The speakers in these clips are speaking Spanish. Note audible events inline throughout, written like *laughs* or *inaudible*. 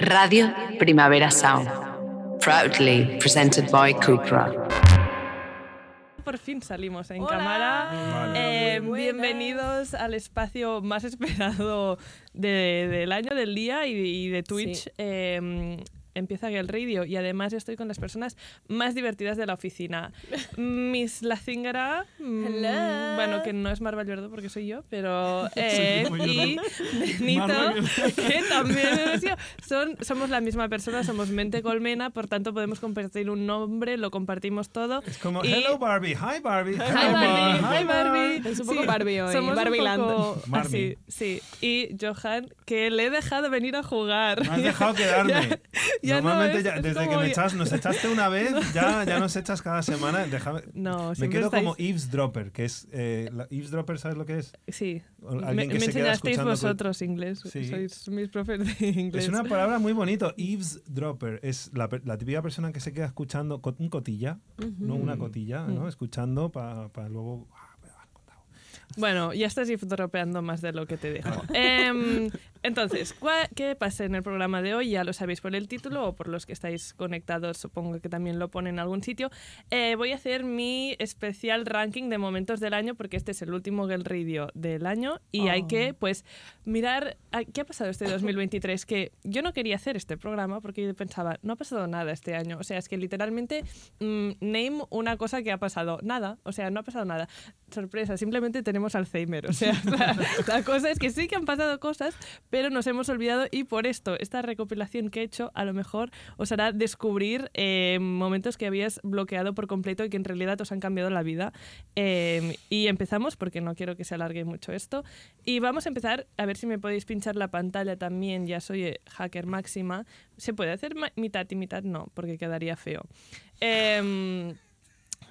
Radio Primavera Sound. Proudly presented by Cupra. Por fin salimos en Hola. cámara. Vale. Eh, bienvenidos al espacio más esperado de- del año, del día y, y de Twitch. Sí. Eh, empieza el radio y además estoy con las personas más divertidas de la oficina. *laughs* Miss Lacingara, mm, Hello. bueno, que no es Mar Valverde porque soy yo, pero *laughs* eh, y Benito, *laughs* que también es yo. Son, somos la misma persona, somos mente colmena, por tanto podemos compartir un nombre, lo compartimos todo. Es como, Y- hello Barbie, hi Barbie, Hi Barbie, hi Barbie. Es un poco Barbie hoy, somos un Barbieland. poco Barbie. así, sí. Y Johan, que le he dejado venir a jugar. Me has dejado quedarme. Ya- *laughs* ya no Normalmente es- ya- es desde que me echas, nos echaste una *laughs* vez, ya, ya nos echas cada semana. Déjame. *laughs* No, me quedo como eavesdropper, que es eh, la- eavesdropper, ¿sabes lo que es? Sí. Me, que me se queda enseñasteis vosotros inglés. Sí. Sois mis profes de inglés. Es una palabra muy bonito, eavesdropper. Es la, la típica persona que se queda escuchando, un cotilla, no una cotilla, ¿no? Mm. Escuchando para luego... ah. Bueno, ya estás dropeando más de lo que te dejo. Em, entonces, ¿cuá- ¿qué pasa en el programa de hoy? Ya lo sabéis por el título o por los que estáis conectados, supongo que también lo pone en algún sitio. Eh, voy a hacer mi especial ranking de momentos del año porque este es el último Girl Radio del año y hay que, pues, mirar a- qué ha pasado este 2023. Que yo no quería hacer este programa porque yo pensaba, no ha pasado nada este año. O sea, es que literalmente, mm, name una cosa que ha pasado. Nada, o sea, no ha pasado nada. Sorpresa, simplemente tenemos Alzheimer. O sea, *laughs* la, la cosa es que sí que han pasado cosas, pero nos hemos olvidado y por esto, esta recopilación que he hecho, a lo mejor os hará descubrir eh, momentos que habías bloqueado por completo y que en realidad os han cambiado la vida. Eh, y empezamos, porque no quiero que se alargue mucho esto. Y vamos a empezar, a ver si me podéis pinchar la pantalla también, ya soy eh, hacker máxima. ¿Se puede hacer mitad y mitad? No, porque quedaría feo. Em,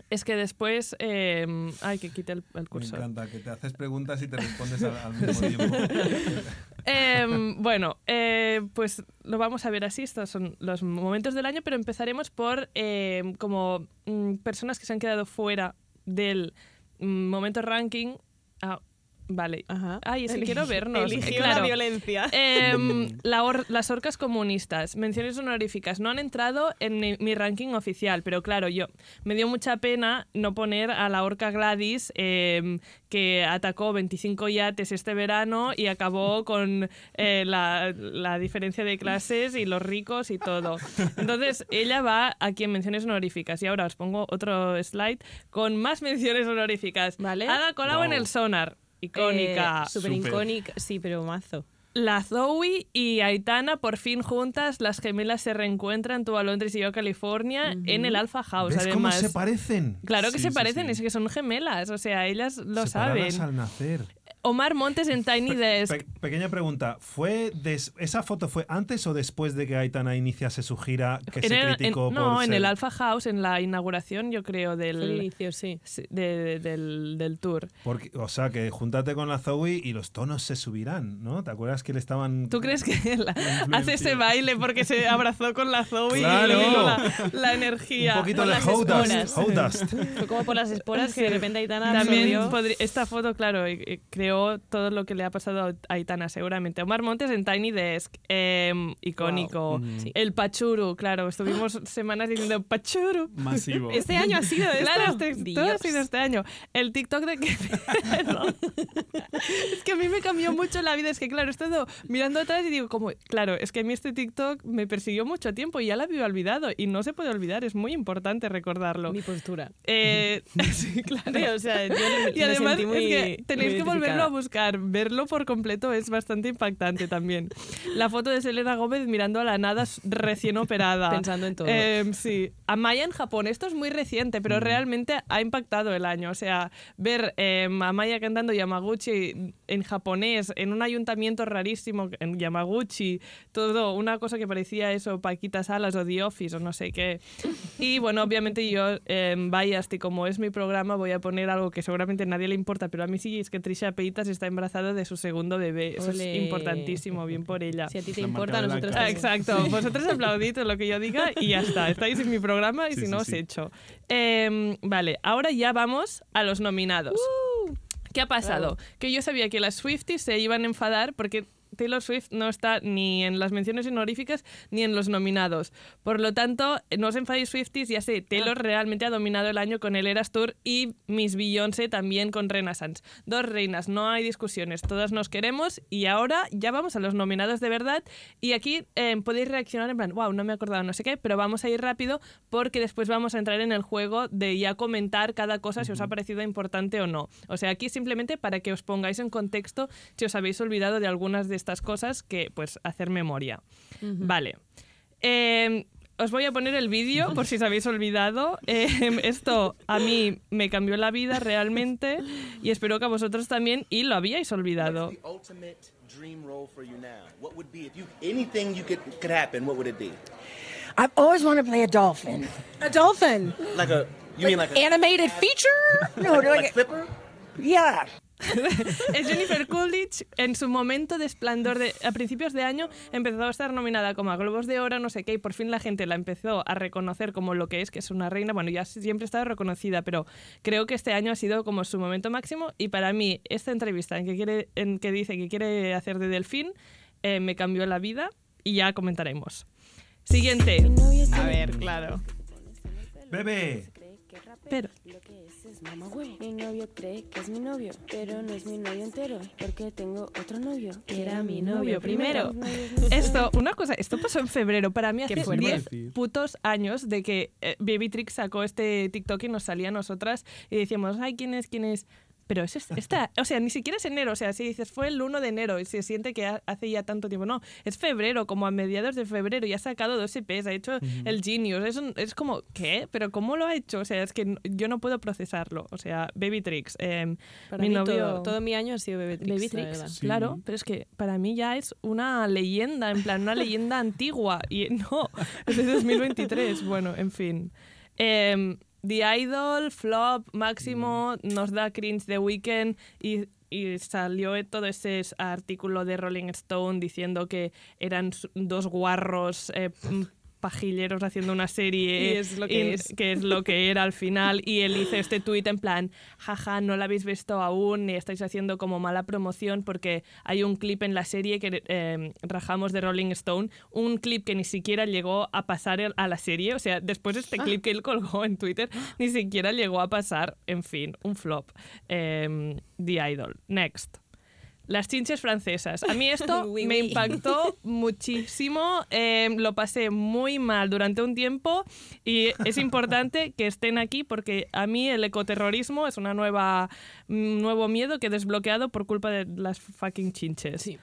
es que después... em, ay, que quite el, el Me encanta que te haces preguntas y te respondes al, al *laughs* mismo tiempo. *laughs* Em, bueno, eh, pues lo vamos a ver así. Estos son los momentos del año, pero empezaremos por em, como mm, personas que se han quedado fuera del mm, momento ranking. Ah, vale. Ajá. Ay, es que quiero vernos. Eligió Claro. la violencia. Em, la or- las orcas comunistas, menciones honoríficas, no han entrado en mi, mi ranking oficial, pero claro, yo me dio mucha pena no poner a la orca Gladys em, que atacó 25 yates este verano y acabó con eh, la, la diferencia de clases y los ricos y todo. Entonces, ella va aquí en menciones honoríficas y ahora os pongo otro slide con más menciones honoríficas. Vale. Ada Colau en Wow. el sonar. Icónica. Súper Súper. icónica. Sí, pero mazo. La Zoe y Aitana por fin juntas, las gemelas se reencuentran, tú a Londres y yo a California, en el Alpha House. ¿Ves cómo se parecen? Claro que Sí, se sí, parecen, sí. es que son gemelas, o sea, ellas lo Separadas saben. al nacer. Omar Montes en Tiny Pe- Desk. pe- pequeña pregunta, ¿fue des- ¿esa foto fue antes o después de que Aitana iniciase su gira que En se el- en- criticó no, por en ser- el Alpha House, en la inauguración, yo creo, Fue el del, inicio, sí. sí, de- del, del tour. Porque, o sea, que júntate con la Zoe y los tonos se subirán, ¿no? ¿Te acuerdas que le estaban... ¿Tú crees que la- hace ese baile porque se abrazó con la Zoe Claro. y le vino la, la energía? Un poquito Con de las How Dust, esporas. How Dust. Fue como por las esporas que de repente Aitana También podría- esta foto, claro, eh, eh, creó todo lo que le ha pasado a Aitana, seguramente. Omar Montes en Tiny Desk, em, icónico. Wow. Mm. Sí. El Pachuru, claro, estuvimos semanas diciendo Pachuru. Masivo. *laughs* Este año ha sido. Claro, este, todo ha sido este año. El TikTok de que... *laughs* *laughs* Es que a mí me cambió mucho la vida. Es que, claro, he estado mirando atrás y digo, como, claro, es que a mí este TikTok me persiguió mucho tiempo y ya lo había olvidado. Y no se puede olvidar, es muy importante recordarlo. Mi postura. Eh, sí, claro. Sí, o sea, yo me, Y me además sentí muy es que tenéis que volverlo a buscar. Verlo por completo es bastante impactante también. La foto de Selena Gómez mirando a la nada recién operada. *laughs* Pensando en todo. Eh, sí. Amaya en Japón. Esto es muy reciente, Mm. pero realmente ha impactado el año. O sea, ver eh, a Amaya cantando Yamaguchi en japonés, en un ayuntamiento rarísimo en Yamaguchi, todo, una cosa que parecía eso, Paquita Salas o The Office o no sé qué. Y bueno, obviamente yo, eh, Biased, y como es mi programa, voy a poner algo que seguramente a nadie le importa, pero a mí sí, es que Trisha Paytas está embarazada de su segundo bebé. Eso es importantísimo, bien por ella. Si a ti te La importa, nosotros. Ah, exacto. Vosotros aplaudid lo que yo diga y ya está. Estáis en mi programa y Sí, si sí, no os sí. echo. Em, vale, ahora ya vamos a los nominados. ¿Qué ha pasado? Que yo sabía que las Swifties se iban a enfadar porque Taylor Swift no está ni en las menciones honoríficas ni en los nominados. Por lo tanto, no os enfadéis Swifties, ya sé, Taylor realmente ha dominado el año con el Eras Tour y Miss Beyoncé también con Renaissance. Dos reinas, no hay discusiones, todas nos queremos y ahora ya vamos a los nominados de verdad y aquí eh, podéis reaccionar en plan, wow, no me he acordado, no sé qué, pero vamos a ir rápido porque después vamos a entrar en el juego de ya comentar cada cosa si os ha parecido importante o no. O sea, aquí simplemente para que os pongáis en contexto si os habéis olvidado de algunas de estas cosas que pues hacer memoria. Vale. Eh, os voy a poner el vídeo por si os habéis olvidado. Eh, esto a mí me cambió la vida realmente y espero que a vosotros también y lo habíais olvidado. What's the ultimate dream role for you now? What would be if you anything you could could happen? What would it be? I've always wanted to play a dolphin. A dolphin. Like a you mean like a Animated feature? *laughs* No, like like, Flipper? yeah. *laughs* Es Jennifer Coolidge en su momento de esplendor de, a principios de año empezó a estar nominada como a Globos de Oro, no sé qué, y por fin la gente la empezó a reconocer como lo que es, que es una reina. Bueno, ya siempre ha estado reconocida, pero creo que este año ha sido como su momento máximo y para mí esta entrevista en que, quiere, en que dice que quiere hacer de delfín eh, me cambió la vida y ya comentaremos. Siguiente. A ver, claro. Bebé. Pero, Mi novio cree que es mi novio, pero no es mi novio entero, porque tengo otro novio, que era mi novio primero. Esto, una cosa, esto pasó en febrero. Para mí hace fuerte. 10 putos años de que eh, Baby Trix sacó este TikTok y nos salía a nosotras y decíamos, ay, ¿quién es? ¿Quién es? Pero es es- esta, o sea, ni siquiera es enero, o sea, si dices fue el 1 de enero y se siente que ha- hace ya tanto tiempo, no, es febrero, como a mediados de febrero y ha sacado dos EPs, ha hecho el Genius, es, un- es como, ¿qué? ¿Pero cómo lo ha hecho? O sea, es que yo no puedo procesarlo, o sea, Baby Trix, em, Para mi mí novio... todo, todo mi año ha sido Baby Trix. Baby verdad. claro, pero es que para mí ya es una leyenda, en plan, una leyenda antigua. Y no, es de 2023. Bueno, en fin. Em, The Idol, Flop, Máximo, nos da cringe The Weeknd y, y salió todo ese artículo de Rolling Stone diciendo que eran dos guarros. eh, *laughs* pajilleros haciendo una serie Y es lo que y- es. que es lo que era al final. Y él hizo este tuit en plan jaja no la habéis visto aún ni estáis haciendo como mala promoción porque hay un clip en la serie que eh, rajamos de Rolling Stone un clip que ni siquiera llegó a pasar a la serie. O sea después de este Ah. clip que él colgó en Twitter ni siquiera llegó a pasar en fin un flop. Em, The Idol. Next las chinches francesas. A mí esto *laughs* Oui, me oui. impactó muchísimo. eh, lo pasé muy mal durante un tiempo y es importante que estén aquí porque a mí el ecoterrorismo es una nueva un nuevo miedo que he desbloqueado por culpa de las fucking chinches. Sí.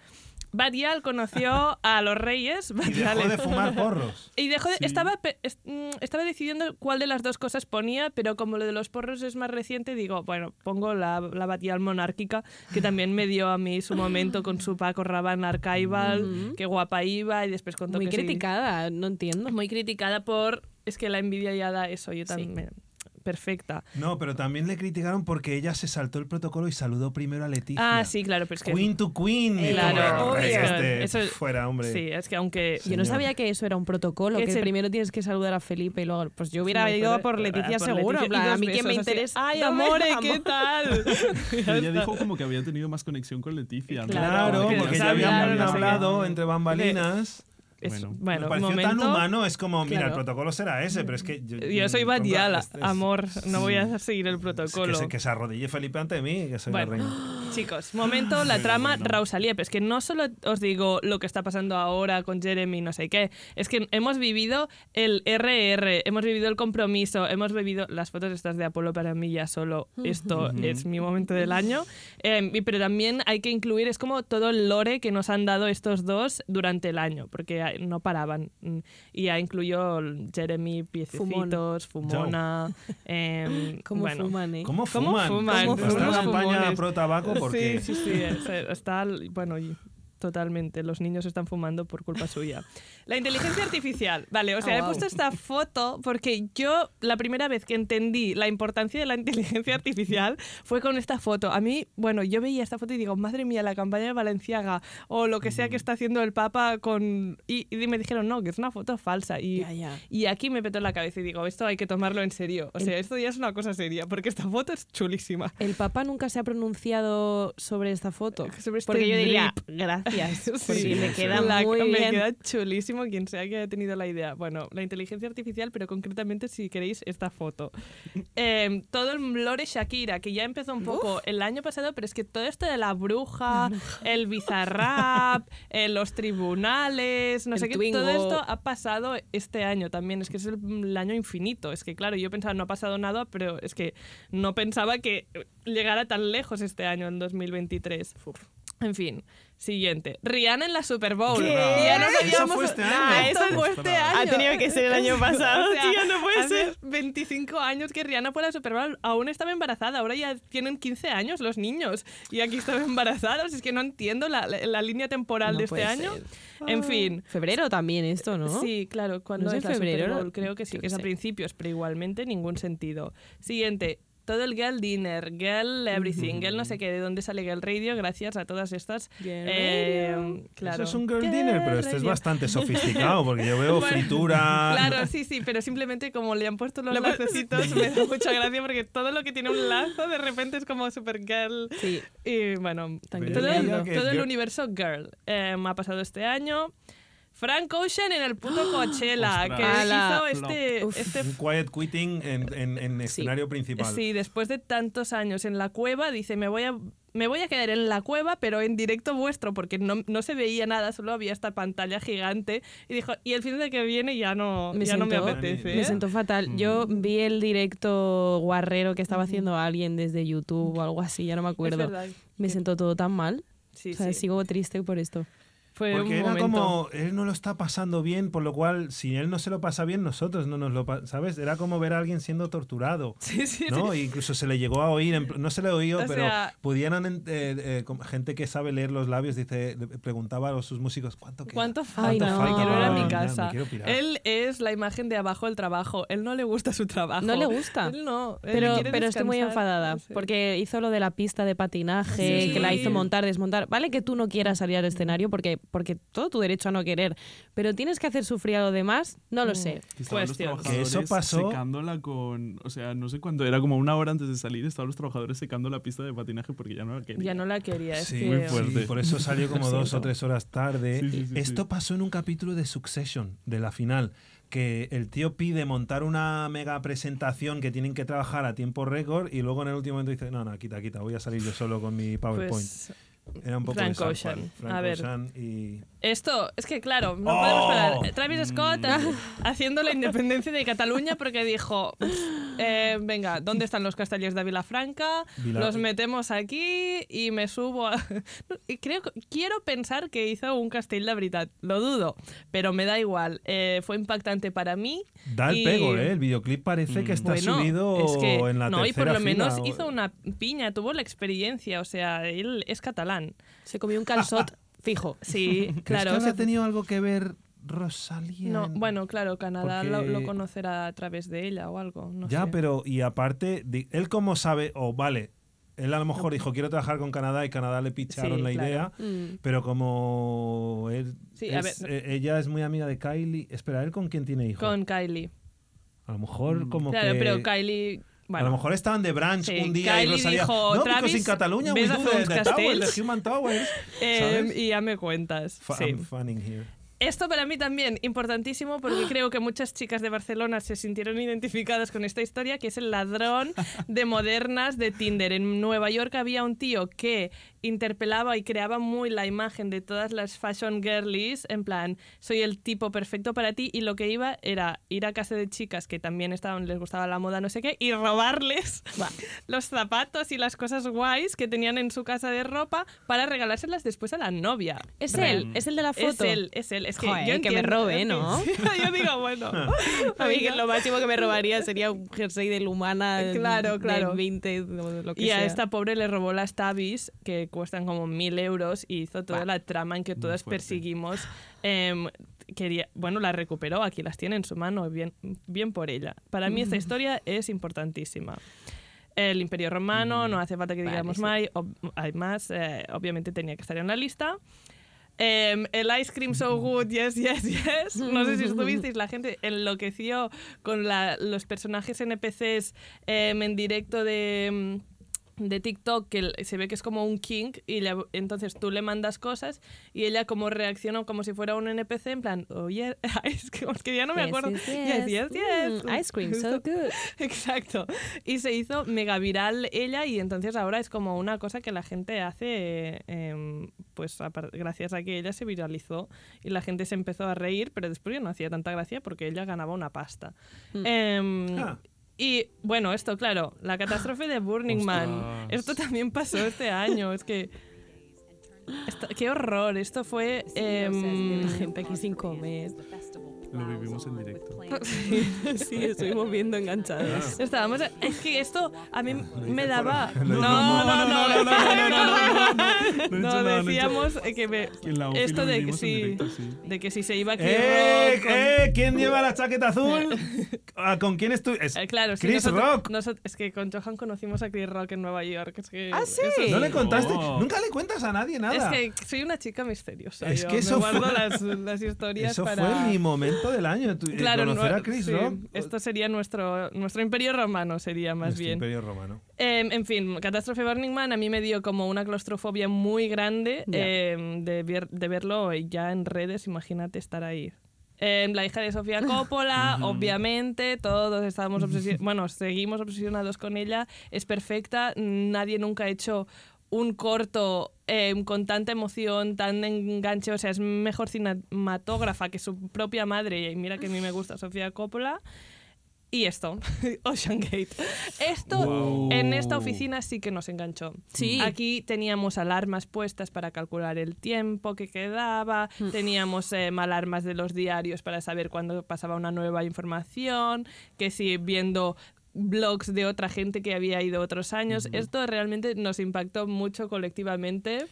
Badial conoció a los reyes. Y dejó de fumar *laughs* porros. y dejó de- estaba, pe- es- mm, estaba decidiendo cuál de las dos cosas ponía, pero como lo de los porros es más reciente, digo, bueno, pongo la, la Batial monárquica, que también me dio a mí su momento con su Paco Rabanne Archival, qué guapa iba, y después contó Muy que sí. criticada, no entiendo. Muy criticada por... Es que la envidia ya da eso, yo también... Perfecta. No, pero también le criticaron porque ella se saltó el protocolo y saludó primero a Leticia. Ah, sí, claro, pero es que... Queen to Queen. Claro, como, "Rey, obvio. este, Eso- fuera, hombre. Sí, es que aunque... Yo no Señor. sabía que eso era un protocolo, Que que se- primero tienes que saludar a Felipe y luego... Pues yo hubiera Sí, ido por- por Leticia por seguro. Leticia. plan, a mí que me así, interesa. Ay, amore, ¿qué amor". tal? *laughs* Ella dijo como que había tenido más conexión con Leticia. ¿no? Claro, que porque no ya habían hablado entre bambalinas. Es- Bueno, bueno, Me pareció momento... tan humano, es como, mira, el protocolo será ese, pero es que... Yo, Yo soy contra- Badial, es- es- amor, no voy a seguir el protocolo. Que se, que se arrodille Felipe ante mí, que soy Bueno. la reina. Chicos, momento, la trama Rausalía, pero es que no solo os digo lo que está pasando ahora con Jeremy, no sé qué, es que hemos vivido el RR, hemos vivido el compromiso, hemos vivido las fotos estas de Apolo para mí ya solo, esto es mi momento del año, Eh, y- pero también hay que incluir, es como todo el lore que nos han dado estos dos durante el año, porque ah, no paraban, Mm, y ya incluyó Jeremy, piececitos, fumona, em, *laughs* ¿Cómo bueno, fuman, eh? ¿Cómo ¿Cómo fuman? fuman? Esta ¿Cómo campaña pro tabaco, Sí, sí, sí. es- está, bueno, totalmente. Los niños están fumando por culpa suya. La inteligencia artificial. Vale, o sea, he puesto esta foto porque yo la primera vez que entendí la importancia de la inteligencia artificial fue con esta foto. A mí, bueno, yo veía esta foto y digo, madre mía, la campaña de Valenciaga o lo que sea que está haciendo el Papa con... Y, y me dijeron, no, que es una foto falsa. Y, y aquí me petó en la cabeza y digo, esto hay que tomarlo en serio. O sea, esto ya es una cosa seria porque esta foto es chulísima. El Papa nunca se ha pronunciado sobre esta foto. Sobre este Porque yo diría, gracias. Gracias, *laughs* porque Sí. me queda La- muy me bien. queda chulísimo quien sea que haya tenido la idea. Bueno, la inteligencia artificial, pero concretamente si queréis esta foto. *laughs* Eh, todo el lore Shakira, que ya empezó un poco el año pasado, pero es que todo esto de la bruja, el bizarrap, *laughs* eh, los tribunales, no El sé qué, todo esto ha pasado este año también. Es que es el, el año infinito. Es que claro, yo pensaba no ha pasado nada, pero es que no pensaba que llegara tan lejos este año, en 2023. En fin, siguiente. Rihanna en la Super Bowl. ¿Qué? Ya no Eso fue este Nah, año. eso fue este año. Ha tenido que ser el año *laughs* pasado, O sea, tío, no puede hace ser. 25 años que Rihanna fue a la Super Bowl. Aún estaba embarazada. Ahora ya tienen 15 años los niños. Y aquí están embarazados. Es que no entiendo la, la- la línea temporal No de este puede año. ser. En fin. Febrero también esto, ¿no? Sí, claro, cuando ¿No es es en la Super febrero? Bowl, creo que sí, que es a principios, pero igualmente ningún sentido. Siguiente, todo el Girl Dinner, Girl Everything, Girl no sé qué, de dónde sale Girl Radio, gracias a todas estas. Girl eh, claro. Eso es un girl dinner, pero este es Radio. bastante *laughs* sofisticado porque yo veo Bueno, fritura. Claro, sí, sí, pero simplemente como le han puesto los Lo- lacecitos me da mucha gracia porque todo lo que tiene un lazo de repente es como super girl. Sí. Y bueno, Tan todo, todo el universo girl eh, me ha pasado este año. Frank Ocean en el puto *gasps* Coachella, Ostras. que Ala. hizo este, este Un quiet quitting en, en- en escenario principal. Sí, después de tantos años en la cueva, dice, me voy a, me voy a quedar en la cueva, pero en directo vuestro, porque no, no se veía nada, solo había esta pantalla gigante. Y dijo, y el fin de que viene ya no Me ya no me siento- apetece. Me siento fatal. Yo vi el directo guarrero que estaba haciendo alguien desde YouTube o algo así, ya no me Es acuerdo. verdad. Me siento todo tan mal. Sí, o sea, sí. sigo triste por esto. Fue Porque un era momento. como, él no lo está pasando bien, por lo cual, si él no se lo pasa bien, nosotros no nos lo pasamos, ¿sabes? Era como ver a alguien siendo torturado, *laughs* Sí, sí, ¿no? E incluso se le llegó a oír, no se le oíó, O pero sea- pudieran, eh, eh, gente que sabe leer los labios, dice, preguntaba a sus músicos, ¿cuánto queda? ¿Cuánto falta? no. Me quiero ir a mi casa. me quiero pirar. Él es la imagen de abajo del trabajo. Él no le gusta su trabajo. No le gusta. Él no. Él Pero, pero estoy muy enfadada no sé. porque hizo lo de la pista de patinaje, Sí. que la hizo montar, desmontar. Vale que tú no quieras salir al escenario porque, porque todo tu derecho a no querer, pero tienes que hacer sufrir a los demás, no lo sé. Que estaban los Cuestión. trabajadores Que eso pasó- secándola con. O sea, no sé cuándo, era como una hora antes de salir, estaban los trabajadores secando la pista de patinaje porque ya no la querían. Ya no la quería. Es Sí, que... Muy fuerte. sí, por eso salió como *laughs* Lo dos o tres horas tarde. Sí, sí, sí, Esto sí. pasó en un capítulo de Succession, de la final, que el tío pide montar una mega presentación que tienen que trabajar a tiempo récord y luego en el último momento dice, no, no, quita, quita, voy a salir yo solo con mi PowerPoint. Pues, Era un poco Frank de Ocean. Frank A ver. Ocean y... Esto, es que claro, no ¡Oh! podemos parar. Travis Scott eh, *laughs* haciendo la independencia de Cataluña porque dijo, eh, venga, ¿dónde están los castellers de Vilafranca? Vila- Los metemos aquí y me subo a... *laughs* Creo, quiero pensar que hizo un castell de veritat, lo dudo, pero me da igual. Eh, fue impactante para mí. Da el y- pego, ¿eh? El videoclip parece que está Bueno, subido es que, en la no, y por tercera lo menos fila. hizo una piña, tuvo la experiencia, o sea, él es catalán. Se comió un calzot *laughs* fijo. Sí, *laughs* ¿Crees claro. que sea, habrá tenido algo que ver Rosalía? No, en- bueno, claro, Canadá lo, Porque- lo conocerá a través de ella o algo. No ya, sé. pero y aparte, él como sabe, o vale, él a lo mejor dijo quiero trabajar con Canadá y Canadá le picharon Sí, la claro. idea, Mm. pero como él Sí, a es- ver. eh, ella es muy amiga de Kylie, espera, ¿él con quién tiene hijos? Con Kylie. A lo mejor como Claro, que... pero Kylie. Bueno, a lo mejor estaban de brunch Sí, un día y Kylie Rosalía dijo, no, "Travis, in Cataluña we do the, the tower, castells?" the human towers. *laughs* eh, ¿sabes? y ya me cuentas. Fa- sí. Here. Esto para mí también importantísimo porque *gasps* creo que muchas chicas de Barcelona se sintieron identificadas con esta historia, que es el ladrón de modernas de Tinder. En Nueva York había un tío que interpelaba y creaba muy la imagen de todas las fashion girlies, en plan, soy el tipo perfecto para ti, y lo que iba era ir a casa de chicas que también estaban, les gustaba la moda, no sé qué, y robarles *laughs* los zapatos y las cosas guays que tenían en su casa de ropa para regalárselas después a la novia. Es Real. él, es el de la Es foto. él, es él. Es que Joder, yo que me robe, ¿no? *laughs* Yo digo, bueno. *laughs* A mí que lo máximo que me robaría sería un jersey de Lumana Claro, claro. de 20 o lo que Y a sea. esta pobre le robó las tabis, que cuestan como mil euros, y hizo toda la trama en que todas perseguimos. em, quería, bueno, la recuperó, aquí las tiene en su mano, bien, bien por ella. Para mí esta historia es importantísima. El Imperio Romano, no hace falta que Vale, digamos sí. más, ob- hay más, eh, obviamente tenía que estar en la lista. Em, el Ice Cream So Good, yes, yes, yes. No sé si *laughs* estuvisteis, la gente enloqueció con la- los personajes NPCs em, en directo de, de TikTok que se ve que es como un king y le- entonces tú le mandas cosas y ella como reacciona como si fuera un NPC en plan, oye, es que, es que ya no me Yes, acuerdo. yes, Yes, yes, yes. Mm, ice cream, so good. *laughs* Exacto. Y se hizo mega viral ella y entonces ahora es como una cosa que la gente hace, eh, pues gracias a que ella se viralizó y la gente se empezó a reír, pero después ya no hacía tanta gracia porque ella ganaba una pasta. Mm. Em, Ah. Y bueno, esto, claro, la catástrofe de Burning Man. Esto también pasó este año. Es que. esto- qué horror. Esto fue. em, La *laughs* gente aquí sin comer. Lo vivimos en directo. sí, estuvimos viendo enganchados. Estábamos. Es que esto a mí me daba. No, no, no, no, no, no, no, no, decíamos que me, esto de que sí, de que si se iba a eh, ¿Quién lleva la chaqueta azul? ¿Con quién estuviste? Claro, Chris Rock. es que con Johan conocimos a Chris Rock en Nueva York. ah, sí. No le contaste. Nunca le cuentas a nadie nada. Es que soy una chica misteriosa. Es que eso guardo las, historias para. Eso fue mi momento del año. eh, Claro, conocer no- a Chris sí, Rock. Esto sería nuestro, nuestro imperio romano, sería más Nuestro bien. Imperio Romano. Eh, en fin, Catástrofe Burning Man a mí me dio como una claustrofobia muy grande eh, de, ver- de verlo ya en redes, imagínate estar ahí. Eh, la hija de Sofía *laughs* Coppola, obviamente, todos estábamos *laughs* obsesionados, bueno, seguimos obsesionados con ella, es perfecta, nadie nunca ha hecho un corto eh, con tanta emoción, tan enganche, o sea, es mejor cinematógrafa que su propia madre, y mira que a mí me gusta Sofía Coppola. Y esto, *laughs* Ocean Gate. Esto Wow. en esta oficina sí que nos enganchó. Sí. Aquí teníamos alarmas puestas para calcular el tiempo que quedaba, teníamos eh, alarmas de los diarios para saber cuándo pasaba una nueva información, que si viendo blogs de otra gente que había ido otros años. Esto realmente nos impactó mucho colectivamente.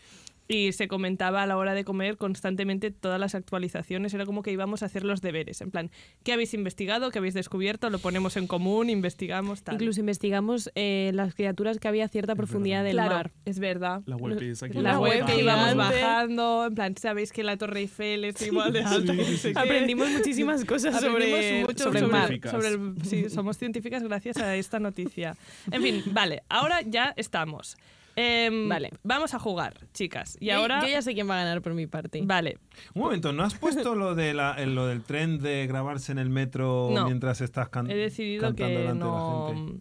Y se comentaba a la hora de comer constantemente todas las actualizaciones. Era como que íbamos a hacer los deberes. En plan, ¿qué habéis investigado? ¿Qué habéis descubierto? Lo ponemos en común, investigamos tal. Incluso investigamos eh, las criaturas que había a cierta profundidad del claro, mar. es verdad. La web es aquí. La web web que íbamos bajando, en plan, sabéis que la Torre Eiffel es igual de alta. Sí, sí, sí. Aprendimos muchísimas *laughs* cosas sobre, mucho sobre el mar. Sobre el- sí, somos científicas gracias a esta noticia. En fin, vale, ahora ya estamos. Em, Vale. Vamos a jugar, chicas. Y Yo- ahora. Yo ya sé quién va a ganar por mi parte. Vale, Un momento, ¿no has puesto lo, de la, el- lo del tren de grabarse en el metro No. mientras estás can- he decidido cantando que delante de la no. gente?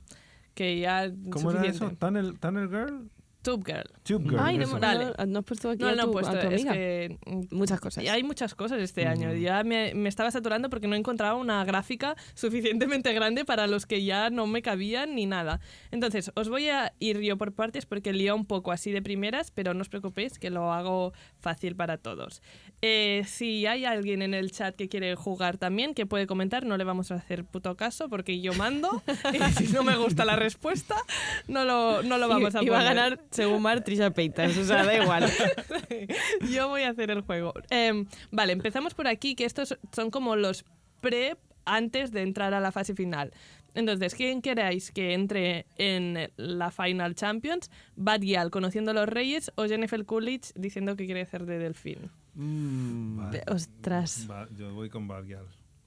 Que ya. ¿Cómo era eso? suficiente. ¿Tunnel, Tunnel Girl? Tube Girl. Tube Girl. Ay, no, no, no, no has puesto aquí No, a, no he tu, puesto. a tu Es amiga. que mm, Muchas cosas. Y hay muchas cosas este año. Ya me, me estaba saturando porque no encontraba una gráfica *laughs* suficientemente grande para los que ya no me cabían ni nada. Entonces, os voy a ir yo por partes porque lío un poco así de primeras, pero no os preocupéis que lo hago fácil para todos. Eh, si hay alguien en el chat que quiere jugar también, que puede comentar, no le vamos a hacer puto caso porque yo mando. *laughs* y si no me gusta la respuesta, no lo, no lo vamos a ganar, según Mar, Trisha Paytas. O sea, da igual. *laughs* Yo voy a hacer el juego. Em, vale, empezamos por aquí, que estos son como los pre antes de entrar a la fase final. Entonces, ¿quién queráis que entre en la Final Champions? Bad Gyal conociendo a los reyes o Jennifer Coolidge diciendo que quiere hacer de delfín. Mm. Ostras. Va- yo voy con Bad Gyal.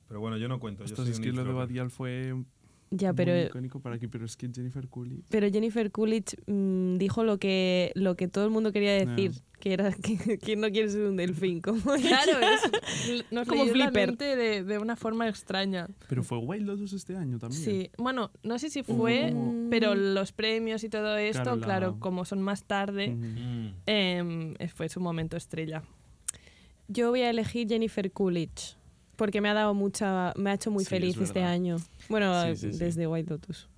Pero bueno, yo no cuento. Yo Ostras, soy es que lo de. Badial fue Ya, muy pero, icónico para aquí, pero es que Jennifer Coolidge... pero Jennifer Coolidge mm, dijo lo que, lo que todo el mundo quería decir. Que era que *laughs* ¿quién no quiere ser un delfín. Como Claro, es, nos Como leyó la Flipper. de, de una forma extraña. Pero fue Wild Lotus este año también. Sí, bueno, no sé si fue, pero los premios y todo esto, Claro, claro, la- como son más tarde. Mm. em, fue su momento estrella. Yo voy a elegir Jennifer Coolidge. Porque me ha dado mucha. Me ha hecho muy Sí, feliz es este año. Bueno, Sí, sí, sí. desde White Lotus.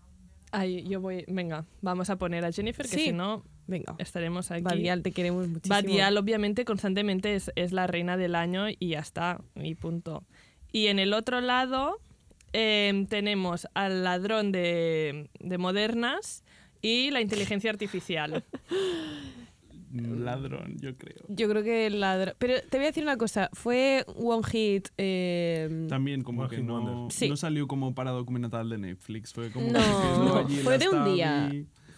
Ay, yo voy, venga, vamos a poner a Jennifer, que Sí. si no Venga. estaremos aquí. Badial, te queremos muchísimo. Badial, obviamente, constantemente es, es la reina del año y ya está, y punto. Y en el otro lado em, tenemos al ladrón de, de modernas y la inteligencia artificial. *laughs* Ladrón, yo creo. Yo creo que el ladrón. Pero te voy a decir una cosa. Fue One Hit. eh, También como One que Hit no. Sí. no salió como para documental de Netflix. Fue como No, que quedó allí en fue de un día.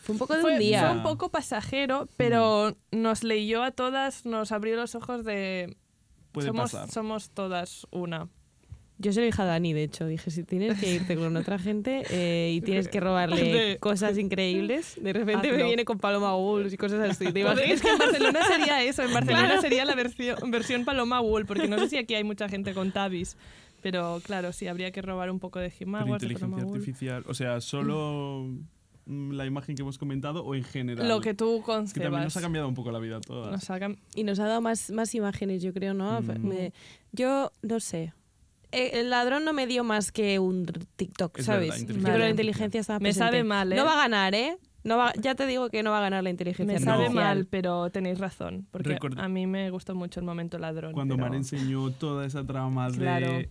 fue un poco de Fue, un día. fue un poco pasajero, pero nos leyó a todas, nos abrió los ojos de... Puede somos, pasar. somos todas una. Yo se lo dije a Dani, de hecho. Dije, si tienes que irte con otra gente eh, y *laughs* tienes que robarle De- cosas increíbles, de repente me Hazlo. viene con Paloma Bulls y cosas así. ¿Te imaginas? es que en Barcelona sería eso, en Barcelona Claro. sería la versión, versión Paloma Wool, porque no sé si aquí hay mucha gente con tabis, pero claro, sí, habría que robar un poco de de inteligencia Wool. artificial, o sea, solo mm, la imagen que hemos comentado o en general. Lo que tú Es que también concebas. nos ha cambiado un poco la vida a todas. Nos ha Y nos ha dado más, más imágenes, yo creo, ¿no? Mm. Me- yo no sé. Eh, El ladrón no me dio más que un TikTok, Es ¿sabes? verdad, yo inteligencia creo que la inteligencia estaba Me presente. sabe mal, ¿eh? No va a ganar, ¿eh? No va, ya te digo que no va a ganar la inteligencia Me sabe artificial. mal, pero tenéis razón, porque Record- a mí me gustó mucho el momento ladrón. Cuando pero- Mar enseñó toda esa trama Claro. de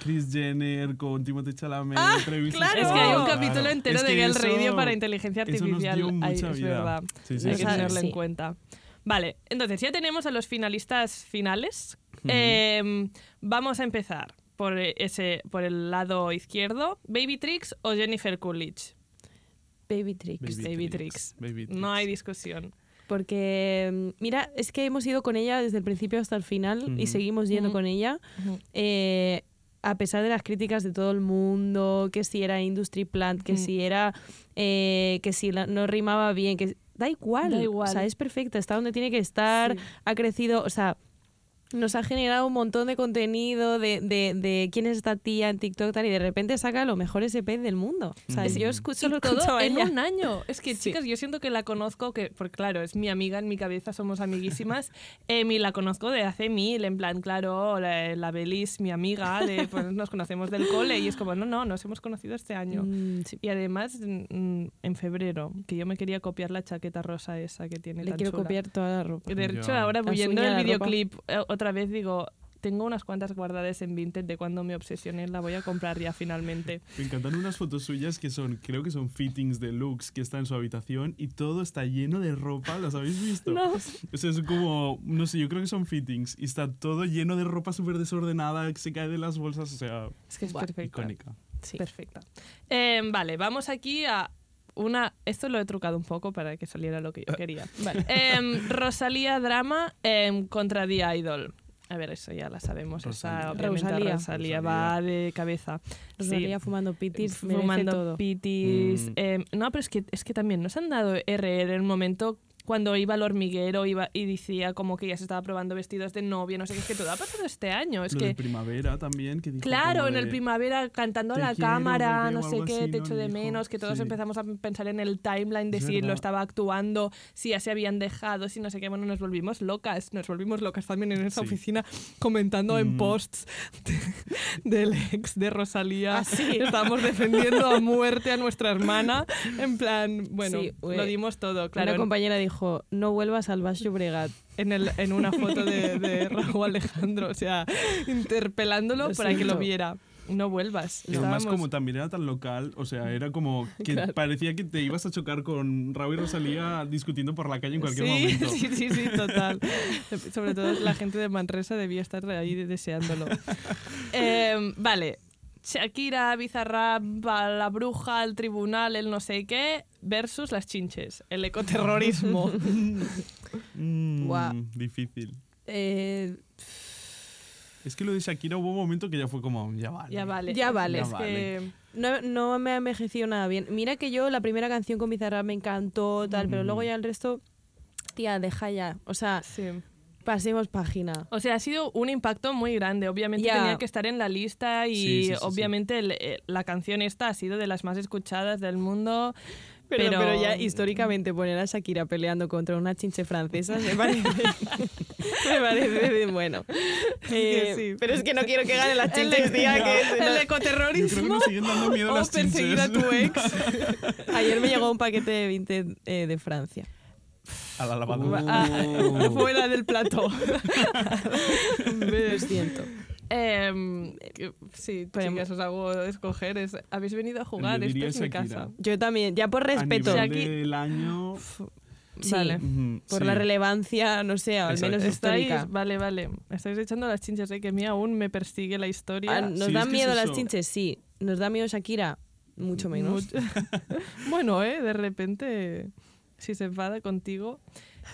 Chris Jenner con Timothée Chalamet, Ah, claro. Es que hay un Claro. capítulo entero Es de que Girl eso- Radio para inteligencia eso nos artificial. dio Ay, mucha es vida. verdad. Sí, sí, Hay sí, que sí. tenerlo en cuenta. Vale, entonces ya tenemos a los finalistas finales. Ujú. Eh, vamos a empezar por, ese, por el lado izquierdo. ¿Baby Tricks o Jennifer Coolidge? Baby Tricks. Baby Baby Tricks, Tricks. Baby No hay discusión. Porque, mm, mira, es que hemos ido con ella desde el principio hasta el final y seguimos yendo con ella. Eh, a pesar de las críticas de todo el mundo, que si era Industry Plant, que Mm. si era. eh, que si la- no rimaba bien, que. Da igual. Da igual. O sea, es perfecta, está donde tiene que estar, Sí. ha crecido. O sea. Nos ha generado un montón de contenido de, de, de quién es esta tía en TikTok tal, y de repente saca lo mejor SP del mundo. O sea, Mm. yo escucho Y lo todo escucho a en un año. Es que, Sí. chicas, yo siento que la conozco, que, porque claro, es mi amiga en mi cabeza, somos amiguísimas. *laughs* Emi la conozco de hace mil, en plan, claro, la, la Belis, mi amiga, de, pues nos conocemos del cole, y es como, no, no, nos hemos conocido este año. Mm, sí. Y además, mm, en febrero, que yo me quería copiar la chaqueta rosa esa que tiene Le tan quiero chula. copiar toda la ropa. De hecho, ahora uñas, el videoclip eh, otra vez digo, tengo unas cuantas guardadas en Vinted de cuando me obsesioné, la voy a comprar ya finalmente. Me encantan unas fotos suyas que son, creo que son fittings de looks que está en su habitación y todo está lleno de ropa, ¿las habéis visto? No. O sea, es como, no sé, yo creo que son fittings y está todo lleno de ropa súper desordenada que se cae de las bolsas, o sea, Es que es perfecta. icónica. Perfecta. Eh, vale, vamos aquí a una... Esto lo he trucado un poco para que saliera lo que yo quería. Vale. *laughs* Em, Rosalía Drama em, contra The Idol. A ver, eso ya la sabemos. Esa, Rosalía. obviamente, Rosalía. Rosalía. Va de cabeza. Rosalía Sí. fumando pitis, fumando todo. pitis. Mm. em, no, pero es que, es que también nos han dado RR en un momento cuando iba al hormiguero iba, y decía como que ya se estaba probando vestidos de novia, no sé qué, es que todo ha pasado este año. Es Lo que, de primavera también, que dijo Claro, en el de- primavera cantando a "Te la quiero, cámara, bebé", no sé qué, así, te ¿no? echo de Dijo, menos, que todos sí. empezamos a pensar en el timeline de Es si lo verdad. estaba actuando, si ya se habían dejado, si no sé qué, bueno, nos volvimos locas, nos volvimos locas también en esa Sí. oficina comentando en Mm. posts de- del ex de Rosalía. Ah, sí. Estábamos defendiendo a *laughs* muerte a nuestra hermana, en plan, bueno, Sí, lo dimos todo, Una claro. compañera dijo, no vuelvas al Baix Llobregat. en, el, en una foto de, de *laughs* Raúl Alejandro, o sea, interpelándolo Lo para que lo viera. No vuelvas. Y además, Estábamos- como también era tan local, o sea, era como que Claro. parecía que te ibas a chocar con Raúl y Rosalía discutiendo por la calle en cualquier sí, momento. *laughs* Sí, sí, sí, total. Sobre todo la gente de Manresa debía estar ahí deseándolo. *laughs* Em, vale. Shakira, Bizarrap, la bruja, el tribunal, el no sé qué, versus las chinches, el ecoterrorismo. *laughs* Mm, Guau. Difícil. Eh, Es que lo de Shakira hubo un momento que ya fue como, ya vale. ya vale. Ya vale. Es Ya que no, no me ha envejecido nada bien. Mira que yo la primera canción con Bizarrap me encantó, tal, pero Mm. luego ya el resto, tía, deja ya. O sea, sí. Pasemos página. O sea, ha sido un impacto muy grande. Obviamente tenía que estar en la lista y Sí, sí, sí, sí. obviamente el- eh, la canción esta ha sido de las más escuchadas del mundo. Pero, Pero- pero ya históricamente poner a Shakira peleando contra una chinche francesa me parece, *laughs* me parece de- bueno. *laughs* Eh, sí. Pero es que no quiero que gane las El, chinches, tía. Que el Yo creo que ecoterrorismo nos siguen dando miedo o las perseguir chinches. a tu ex. *laughs* Ayer me llegó un paquete de 20 eh, de Francia. A la lavadora. Ah, *laughs* fuera del plato. *laughs* Lo siento. Que- sí, chicas, os hago escoger. Es, habéis venido a jugar, esto es mi casa. Yo también, ya por respeto, A nivel del año... sí, Vale. por sí. la relevancia, no sé, al Exacto. menos histórica. Estáis, vale, vale. Estáis echando las chinches, ¿eh? que a mí aún me persigue la historia. Ah, ¿Nos Sí, dan miedo es las chinches? Sí. ¿Nos da miedo Shakira? Mucho menos. Mucho. *laughs* bueno, ¿eh? De repente, si se enfada contigo.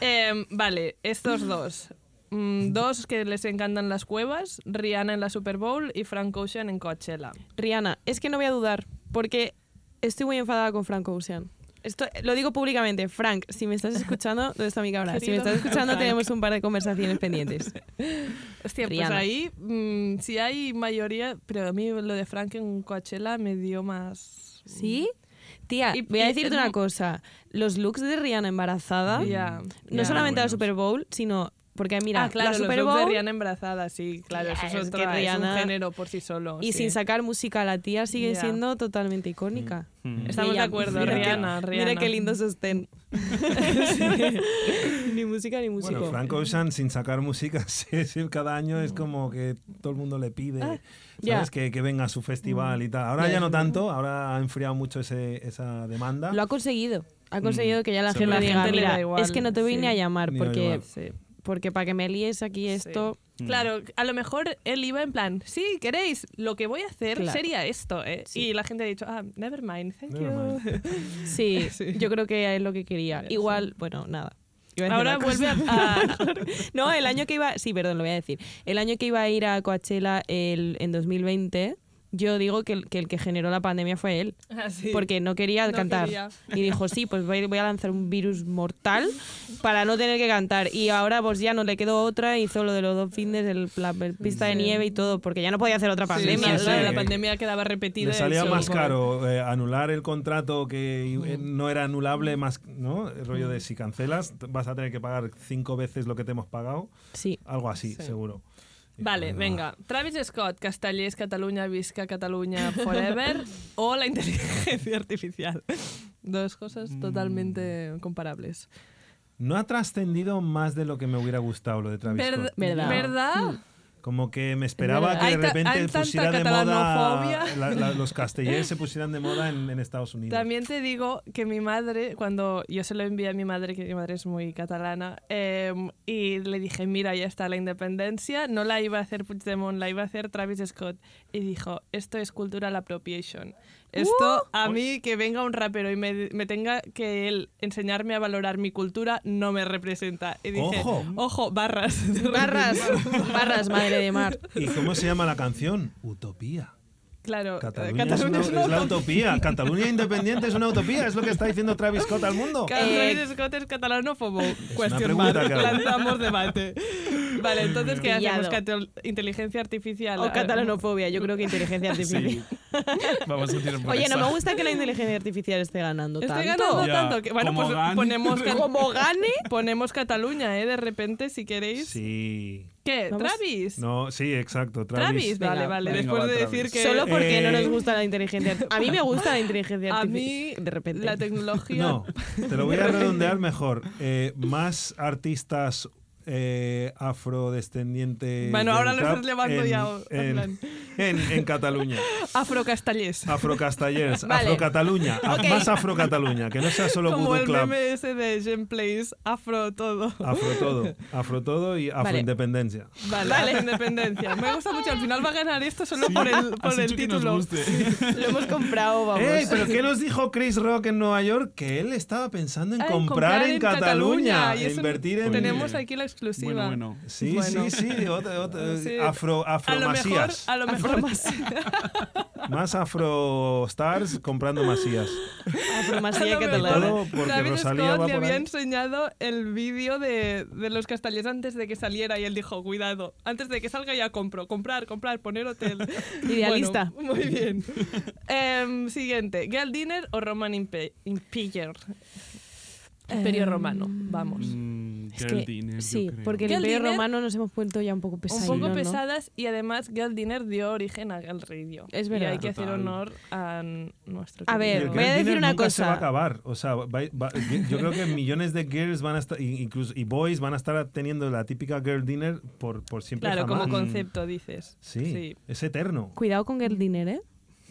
Em, vale, estos dos. mm, dos que les encantan las cuevas, Rihanna en la Super Bowl y Frank Ocean en Coachella. Rihanna, es que no voy a dudar, porque estoy muy enfadada con Frank Ocean. Esto, lo digo públicamente, Frank, si me estás escuchando, *laughs* ¿dónde está mi cámara? Si me estás escuchando, Frank. tenemos un par de conversaciones pendientes. *laughs* Hostia, pues Rihanna. ahí mm, sí hay mayoría, pero a mí lo de Frank en Coachella me dio más... ¿Sí? Tía, Y- voy a decirte una cosa. Los looks de Rihanna embarazada, no solamente la. Super Bowl, sino porque mira, ah, claro, la los Super looks de Bowl Rihanna embarazada, sí, claro, eso es, que otra- es un género por sí solo. y sí. sin sacar música, la tía sigue siendo totalmente icónica. Mm. Estamos de acuerdo, mira Rihanna, que, Rihanna. Mira qué lindo sostén. *laughs* ni música ni músico. Bueno, Frank Ocean sin sacar música *laughs* sí, sí, cada año es como que todo el mundo le pide Ah. ¿sabes? Que, que venga a su festival y tal. Ahora Ya, ya no tanto, ahora ha enfriado mucho ese, esa demanda. Lo ha conseguido. Ha conseguido que ya la gente la diga, gente le da mira, igual, es que no te voy sí. ni a llamar Ni da porque, igual. Sí. Porque para que me líes aquí Sí. esto... Claro, a lo mejor él iba en plan, sí, queréis, lo que voy a hacer Claro. sería esto, ¿eh? Sí. Y la gente ha dicho, ah, never mind, thank Never you. *laughs* Sí, Sí. yo creo que es lo que quería. Sí. Igual, bueno, nada. Ahora vuelve *laughs* a- No, el año que iba... Sí, perdón, lo voy a decir. El año que iba a ir a Coachella el, en 2020, yo digo que el, que el que generó la pandemia fue él. Ah, sí. Porque no quería No cantar. quería. Y dijo, sí, pues voy, voy a lanzar un virus mortal para no tener que cantar. Y ahora pues ya no le quedó otra, hizo lo de los dos fines, el, la el pista de nieve y todo, porque ya no podía hacer otra pandemia. sí, sí, la, sí. la pandemia quedaba repetida. Le y salía más caro eh, anular el contrato que eh, no era anulable, más, ¿no? El rollo de si cancelas, vas a tener que pagar cinco veces lo que te hemos pagado. Sí. Algo así, Sí. seguro. Vale, venga. Travis Scott, Castellers, Cataluña, Visca, Cataluña, Forever *laughs* o la inteligencia artificial. Dos cosas totalmente comparables. No ha trascendido más de lo que me hubiera gustado lo de Travis Verd- Scott. Verdad. ¿Verdad? Como que me esperaba que de repente pusiera de moda la- la- los *laughs* castellers se pusieran de moda en, en Estados Unidos. También te digo que mi madre, cuando yo se lo envié a mi madre, que mi madre es muy catalana, eh, y le dije, mira, ya está la independencia, no la iba a hacer Puigdemont, la iba a hacer Travis Scott. Y dijo, esto es cultural appropriation. Esto, a mí, que venga un rapero y me, me tenga que él enseñarme a valorar mi cultura, no me representa. Y dije, Ojo. ojo, barras. *laughs* Barras, barras, madre de mar. ¿Y cómo se llama la canción? Utopía. Claro, eh, Cataluña, Cataluña es, una- es la utopía. Cataluña independiente es una utopía. Es lo que está diciendo Travis Scott al mundo. Travis Scott es catalanófobo. Cuestión. Lanzamos debate. Vale, entonces, ¿qué hacemos? Catal- inteligencia artificial. O catalanofobia, yo creo que inteligencia artificial. Sí. *laughs* Vamos a tirar por Oye, no me gusta que la inteligencia artificial esté ganando Estoy tanto. ganando Ya, tanto que, bueno, como pues gane. ponemos, *laughs* ca- Como gane. ponemos Cataluña, ¿eh? De repente, si queréis. Sí. ¿Qué? Vamos. ¿Travis? No, sí, exacto. Travis, Travis. vale, Venga, vale. venga, Después va, de Travis. decir que Solo porque no Eh, nos gusta la inteligencia artificial. A mí me gusta la inteligencia a artificial. mí de repente. la tecnología. No, *laughs* te lo voy a redondear mejor. Eh, más artistas eh, afrodescendientes. Bueno, ahora lo estás llevando en, ya, en En, en- Cataluña. *laughs* Afrocastellés. Afrocastellers, *laughs* Vale. Afrocataluña, a- Ok. más Afrocataluña, que no sea solo Como Voodoo el Club. ese de Gen Plays, afro todo. Afro todo, *laughs* afro todo y afroindependencia. Vale, vale. independencia. Me gusta mucho. Al final va a ganar esto solo Sí, por el, por el título. Lo hemos comprado, vamos. ¡Ey! ¿Pero qué nos dijo Chris Rock en Nueva York? Que él estaba pensando en comprar, en, Cataluña, y e invertir en... Tenemos aquí la exclusiva. Bueno, bueno. Sí, Bueno. sí, sí, otra- otra- *laughs* Sí. afro, A lo mejor, afromasías. a lo mejor Más afro stars comprando masías. Afromasía catalana. Todo porque Travis Rosalía Scott va le por había ahí. enseñado el vídeo de, de los castellers antes de que saliera y él dijo, cuidado, antes de que salga ya compro, comprar, comprar, poner hotel. *laughs* Idealista. Bueno, muy bien. Em, siguiente, Girl Dinner o Roman Impe- Imperio. Imperio Romano, vamos. Mm, Es girl que, dinner, yo sí, creo. porque el Girl Imperio Dinner- Romano nos hemos vuelto ya un poco Un pesados. poco pesadas y además Girl Dinner dio origen a Girl Radio. Es Y verdad. hay que hacer Total. honor a nuestro A Y ver, el voy a decir dinner una nunca se va a cosa. acabar. O sea, va- va- yo creo que millones de girls van a estar, incluso y boys van a estar teniendo la típica girl dinner por, por siempre Claro, como jamás. concepto dices. Sí, sí. es eterno. Cuidado con Girl Dinner, ¿eh?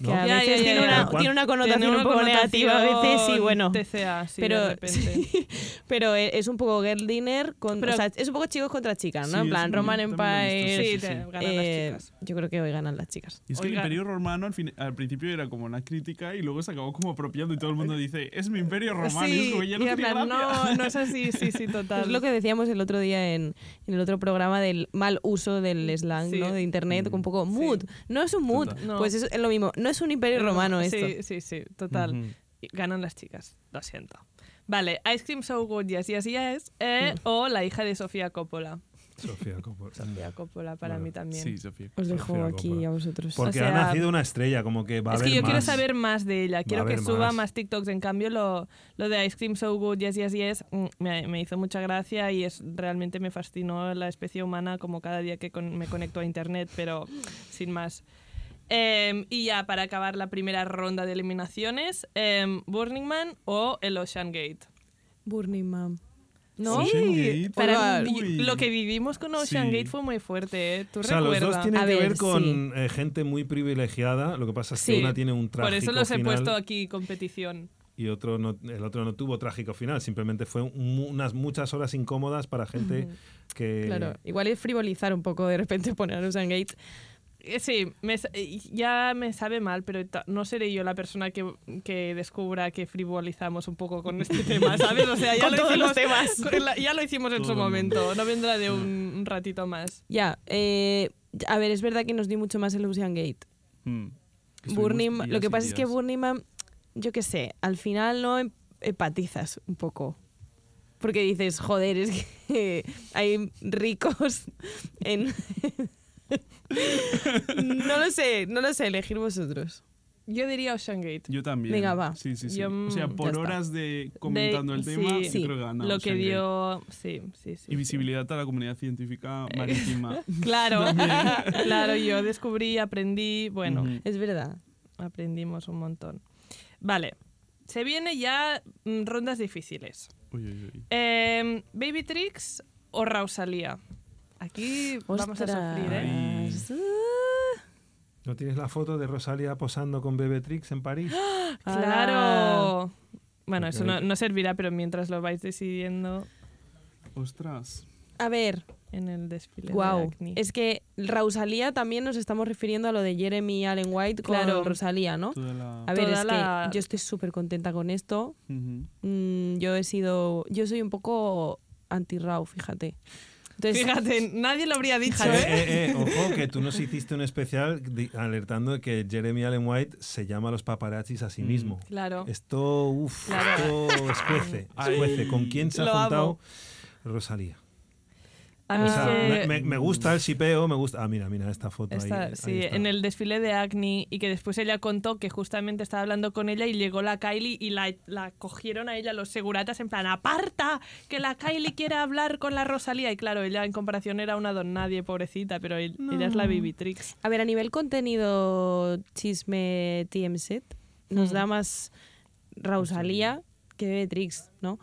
¿No? Que a Ya, veces ya, tiene, una, tiene una connotación Tiene una un poco negativa a veces y bueno. TCA, *laughs* sí, pero, de repente. sí, pero es un poco girl dinner, con, Pero- o sea, es un poco chicos contra chicas, ¿no? Sí, en plan, Roman Empire. Sí, sí, te sí. ganan eh, las chicas. yo creo que hoy ganan las chicas. Y es que el. Imperio Romano al, fin- al principio era como una crítica y luego se acabó como apropiando y todo el mundo dice, es mi Imperio Romano. y es Sí, como, ya no y plan, no, no es así, sí, sí, *laughs* total. Es lo que decíamos el otro día en, en el otro programa del mal uso del slang, Sí. ¿no? De internet, Mm. un poco mood. No es un mood. Pues es, es lo mismo. No es un imperio romano esto. Sí, sí, sí, total. Ganan las chicas, lo siento. Vale, Ice Cream So Good, Yes, Yes, Yes, eh, o la hija de Sofía Coppola. Sofía Coppola. Sofía Coppola para Bueno, mí también. Sí, Sofía. Os dejo Sofía aquí Coppola. a vosotros. Porque O ha sea, nacido una estrella, como que va a es haber que yo quiero más. saber más de ella, quiero que suba más. más. TikToks. En cambio, lo, lo de Ice Cream So Good, Yes, Yes, Yes, mm, me, me hizo mucha gracia y es realmente me fascinó la especie humana como cada día que con- me conecto a internet, pero sin más. Em, y ya para acabar la primera ronda de eliminaciones, em, Burning Man o el Ocean Gate. Burning Man. ¿No? Ocean Gate. Para mí, lo que vivimos con Ocean Sí. Gate fue muy fuerte, ¿eh? ¿Tú O sea, los dos recuerdas? tienen A que ver, ver, con sí. eh, gente muy privilegiada. Lo que pasa es que Sí. una tiene un trágico Por eso los he final puesto aquí competición. y otro no, el otro no tuvo trágico final. Simplemente fue un- unas muchas horas incómodas para gente que... Claro, igual es frivolizar un poco de repente poner Gates. Eh, Sí, me sa- eh, ya me sabe mal, pero no seré yo la persona que, que descubra que frivolizamos un poco con este tema, *laughs* ¿sabes? O sea, ya, Con lo, todos hicimos, los temas. *laughs* la- ya lo hicimos en Todo su momento, no vendrá de un, un ratito más. Ya, eh, a ver, es verdad que nos dio mucho más el Ocean Gate. Mm. Estuvimos Burning lo que pasa es que. Burning Man, yo qué sé, al final no em- empatizas un poco. Porque dices, joder, es que *laughs* hay ricos en... *laughs* no lo sé, no lo sé, elegir vosotros. Yo diría Ocean Gate. Yo también. Venga, va. Sí, sí, sí. Yo, o sea, por está. horas de comentando De- el tema, sí. Sí. creo que gana Lo que Ocean Gate. dio... Sí, sí, sí. Y visibilidad a la comunidad científica marítima. *laughs* Claro, *laughs* claro, yo descubrí, aprendí, bueno. Es verdad. aprendimos un montón. Vale, se viene ya mm, rondas difíciles. Uy, uy, uy. Em, Baby Tricks o Rausalía. Aquí vamos a Ostras. sufrir, ¿eh? Ah, ¿No tienes la foto de Rosalia posando con Bebetrix en París? *gasps* Claro. Bueno, eso no, no servirá, pero mientras lo vais decidiendo Ostras. A ver, en el desfile de wow. Acne. Es que Rosalía también nos estamos refiriendo a lo de Jeremy Allen White con Claro. Rosalía, ¿no? La... A ver, Toda es la- que yo estoy súper contenta con esto. Mm, yo he sido. Yo soy un poco anti-Rau, fíjate. Entonces, Fíjate, *laughs* nadie lo habría dicho, Eh, ¿eh? eh, ojo, que tú nos hiciste un especial alertando de que Jeremy Allen White se llama a los paparazzis a sí Mm. mismo. Claro. Esto, uff, Claro. esto escuece, Ay. escuece. ¿Con quién se ha juntado amo. Rosalía? A mí O sea, es que- me, gusta el sipeo, me gusta... Ah, mira, mira esta foto Está- ahí. ahí sí, está. en el desfile de Acne y que después ella contó que justamente estaba hablando con ella y llegó la Kylie y la, la cogieron a ella los seguratas en plan, aparta, que la Kylie quiere hablar con la Rosalía. Y claro, ella en comparación era una don nadie, pobrecita, pero el- ella es la Bibitrix. a ver, a nivel contenido chisme TMZ, nos Mm. da más Rosalía que Beatrix, ¿no?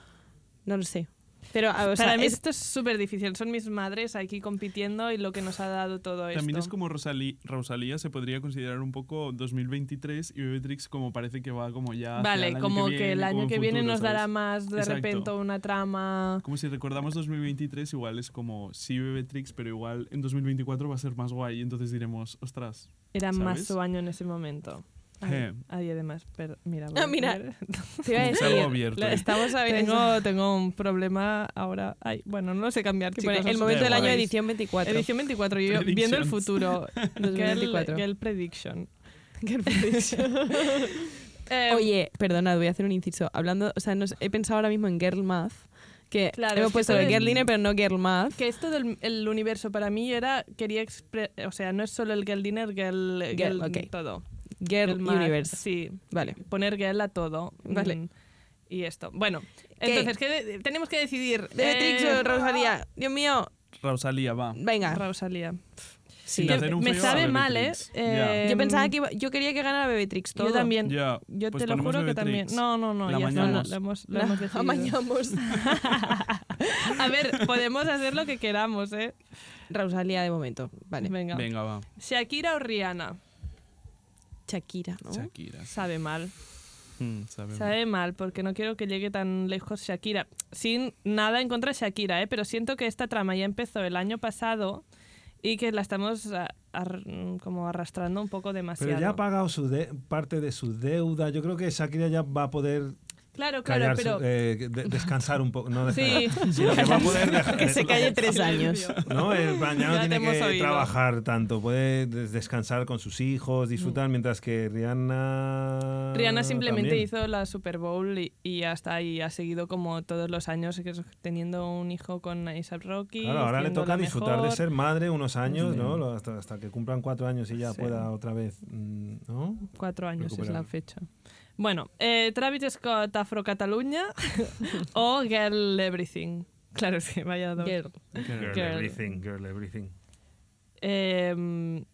No lo sé. Pero, a- o sea, Para mí es- esto es súper difícil, son mis madres aquí compitiendo y lo que nos ha dado todo esto. También es como Rosalí, Rosalía se podría considerar un poco 2023 y Bebetrix como parece que va como ya. Vale, el año como que, viene, el año que viene futuro, nos dará más de Exacto. repente una trama. Como si recordamos 2023, igual es como sí Bebetrix, pero igual en 2024 va a ser más guay. Y entonces diremos, ostras. Era más su año en ese momento. Ay, Je. ay, además, pero mira, voy Ah, a mira. *laughs* te iba a decir, algo abierto. estamos a ver tengo, tengo un problema ahora. Ay, bueno, no lo sé cambiar, chicos. pone el momento del año edición 24. Edición 24, yo viendo el futuro. 2024. Girl, girl prediction. *laughs* Girl prediction. *laughs* Eh, Oye, perdonad, voy a hacer un inciso. Hablando, o sea, no sé, he pensado ahora mismo en Girl Math, que Claro, hemos puesto es- Girl Dinner, pero no Girl Math. que esto del el universo para mí era quería o sea no es solo el girl dinner girl, Girl, girl ok. todo Girl math, Universe. sí Vale. poner girl a todo Vale. Mm, y esto bueno ¿Qué? entonces ¿qué tenemos que decidir Beatrix Eh, o Rosalía. Dios mío. Rosalía, va. Venga. Rosalía Sí. Me sabe mal eh, Bebetrix. Eh, Yo pensaba que iba- yo quería que ganara Beatrix todo. yo también yo pues te lo juro que Bebetrix. también no no no La ya está, amañamos. lo hemos, lo La hemos decidido. amañamos. *laughs* a ver podemos hacer lo que queramos eh Rosalía de momento. Vale. venga Venga, va. Shakira o Rihanna Shakira, ¿no? Shakira. Sabe mal. Mm, sabe Sabe mal, porque no quiero que llegue tan lejos Shakira. Sin nada en contra de Shakira, ¿eh? pero siento que esta trama ya empezó el año pasado y que la estamos ar- como arrastrando un poco demasiado. Pero ya ha pagado su de- parte de su deuda. Yo creo que Shakira ya va a poder Claro, claro, callar, pero... eh, de- descansar un poco. No Sí. *laughs* descansar, sino que va a *laughs* poder dejar- Que se calle tres años. ¿no? *laughs* Ya no Ya tiene que oído. trabajar tanto, puede des- descansar con sus hijos, disfrutar, mientras que Rihanna. Rihanna simplemente también. hizo la Super Bowl y, y está, y ha seguido como todos los años teniendo un hijo con A$AP Rocky. Claro, ahora le toca disfrutar de mejor. ser madre unos años, ¿no? Hasta, hasta que cumplan cuatro años y ya Sí. pueda otra vez, mm, ¿no? Cuatro años es la fecha. Bueno, eh, Travis Scott Afro Cataluña *laughs* o Girl Everything. Claro, sí, vaya dos. Girl. Girl, Girl. everything, girl, everything. Eh,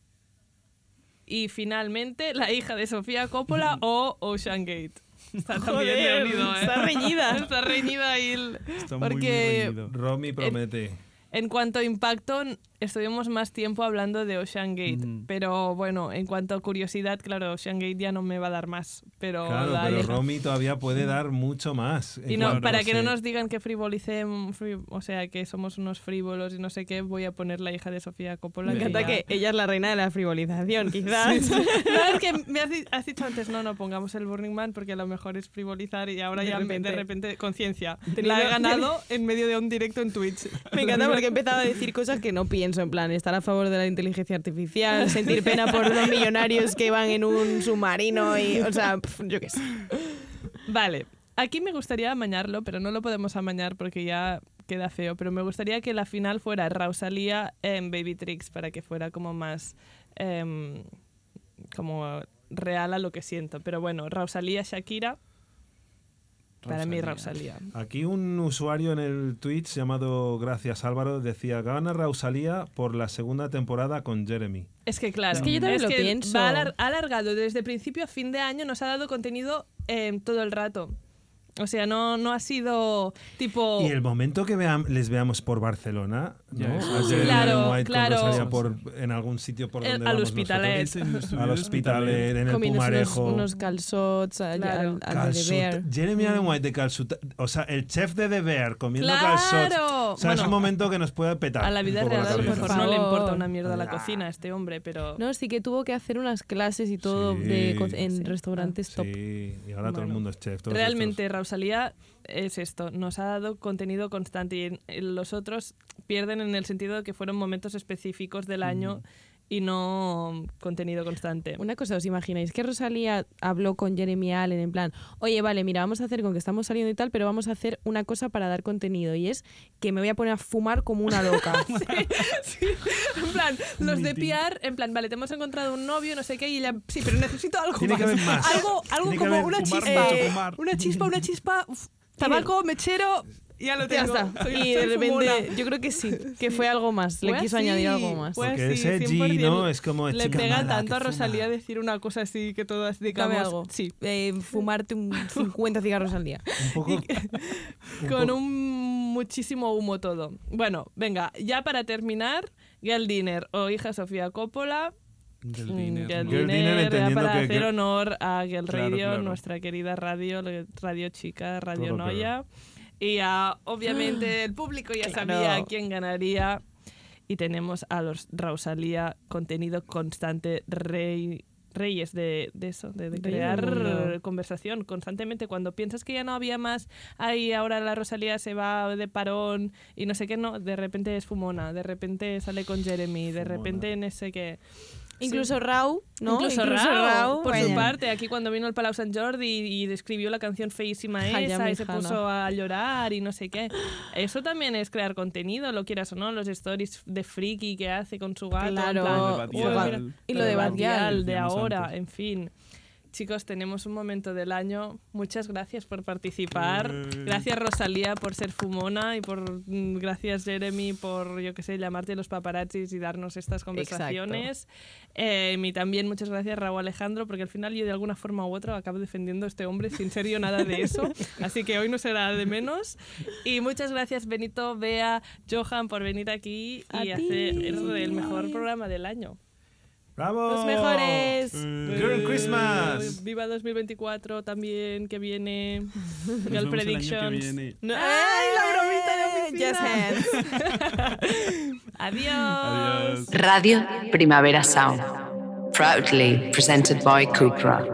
y finalmente, la hija de Sofía Coppola *laughs* o Ocean Gate. Está también Joder, reunido, ¿eh? está reñida. Está reñida ahí. el- Está muy, muy Porque reñido. Romy promete. En cuanto a impacto, estuvimos más tiempo hablando de Ocean Gate, Mm. pero bueno, en cuanto a curiosidad, claro, Ocean Gate ya no me va a dar más, pero, Claro, la pero Romy todavía puede dar mucho más. y no, cuanto para que no nos digan que frivolicemos, fri- o sea, que somos unos frívolos y no sé qué, voy a poner la hija de Sofía Coppola. Me encanta que ella es la reina de la frivolización, quizás. *laughs* No, es que me has, has dicho antes, no, no, pongamos el Burning Man porque a lo mejor es frivolizar y ahora De ya me- repente. de repente, conciencia. La he ganado *laughs* en medio de un directo en Twitch. Me encanta *laughs* porque he empezado a decir cosas que no pienso, en plan, estar a favor de la inteligencia artificial, *laughs* sentir pena por los millonarios que van en un submarino y, o sea, yo qué sé. Vale, aquí me gustaría amañarlo, pero no lo podemos amañar porque ya queda feo. Pero me gustaría que la final fuera Rosalía en Baby Tricks para que fuera como más em, como real a lo que siento. Pero bueno, Rosalía, Shakira, para mí Rosalía. Aquí un usuario en el Twitch llamado Gracias Álvaro decía, gana Rosalía por la segunda temporada con Jeremy. Es que claro, Es que yo también lo que pienso. va alar- alargado desde principio a fin de año, nos ha dado contenido em, todo el rato. O sea, no, no ha sido tipo... Y el momento que veam- les veamos por Barcelona, ¿no? sí. Claro, White claro. por, en algún sitio por El- donde al vamos Hospitalet. El Al de Hospitalet, en el Comiéndose unos, Pumarejo. unos calzots al, Claro. al- al de. Jeremy Allen White de Calzut, o sea, el chef de The Bear comiendo ¡Claro! calzots. O sea, es Bueno, un momento que nos puede petar. A la vida real a lo cabeza. mejor no le favor. importa una mierda la Ah. cocina a este hombre, pero... No, sí que tuvo que hacer unas clases y todo Sí. de, en Sí. restaurantes top. Sí, y ahora todo el Bueno, mundo es chef. Realmente Rosalía es esto, nos ha dado contenido constante y en- en los otros pierden en el sentido de que fueron momentos específicos del año y no contenido constante. Una cosa, ¿os imagináis que Rosalía habló con Jeremy Allen en plan, oye, vale, mira, vamos a hacer con que estamos saliendo y tal, pero vamos a hacer una cosa para dar contenido y es que me voy a poner a fumar como una loca. *laughs* En plan, los de PR, en plan, vale, te hemos encontrado un novio, no sé qué, y ella, sí, pero necesito algo Tiene más. que haber más. Algo, algo Tiene como una fumar chispa, una chispa, una chispa, tabaco, mechero, ya lo ya tengo. está. Soy- y soy de repente, fumona. yo creo que sí, *laughs* que fue algo más, le Fue quiso añadir algo más. Porque así, ese G, 100%. ¿no? Es como Le chica pega mala tanto a Rosalía fuma. decir una cosa así que todas Dame digamos algo. sí Eh, fumarte un *laughs* 50 cigarros al día. Un poco. un *laughs* con poco- un muchísimo humo todo. Bueno, venga, ya para terminar, Girl Dinner o hija Sofía Coppola. Girl Mm, Dinner, Girl. Girl Dinner, Dinner, ya entendiendo para que- hacer que- honor a Girl Claro, Radio, claro. nuestra querida radio, Radio Chica, Radio Todo Noya. Y a, obviamente el público ya Claro. sabía quién ganaría. Y tenemos a los Rosalía, contenido constante, rey, reyes de, de eso, de, crear conversación constantemente. Cuando piensas que ya no había más, ahí ahora la Rosalía se va de parón y no sé qué, no, de repente es fumona, de repente sale con Jeremy, de Fumona. repente no sé qué. Incluso Rau, ¿no? Incluso, Rao, por su parte, aquí cuando vino el Palau Sant Jordi y, y describió la canción feísima esa y se puso a llorar y no sé qué. Eso también es crear contenido, lo quieras o no, los stories de friki que hace con su gato. Claro. plan, Lo de "Uy, Badial. mira, Y lo de Badial, de decíamos ahora, antes. en fin. Chicos, tenemos un momento del año. Muchas gracias por participar. Eh. Gracias Rosalía por ser fumona y por mm, gracias Jeremy por yo qué sé llamarte los paparazzis y darnos estas conversaciones. Eh, y también muchas gracias Raúl Alejandro porque al final yo de alguna forma u otra acabo defendiendo a este hombre sin ser yo nada de eso. *laughs* Así que hoy no será de menos. Y muchas gracias Benito, Bea, Johan por venir aquí y hacer el mejor programa del año. ¡Bravo! Los mejores. Girl Christmas. Viva 2024 también, que viene. Girl que Predictions. viene. No- ¡Ay, la bromita de Just oficina! hands. *laughs* Adiós. Adiós. Radio Primavera Sound. Proudly presented by Cupra.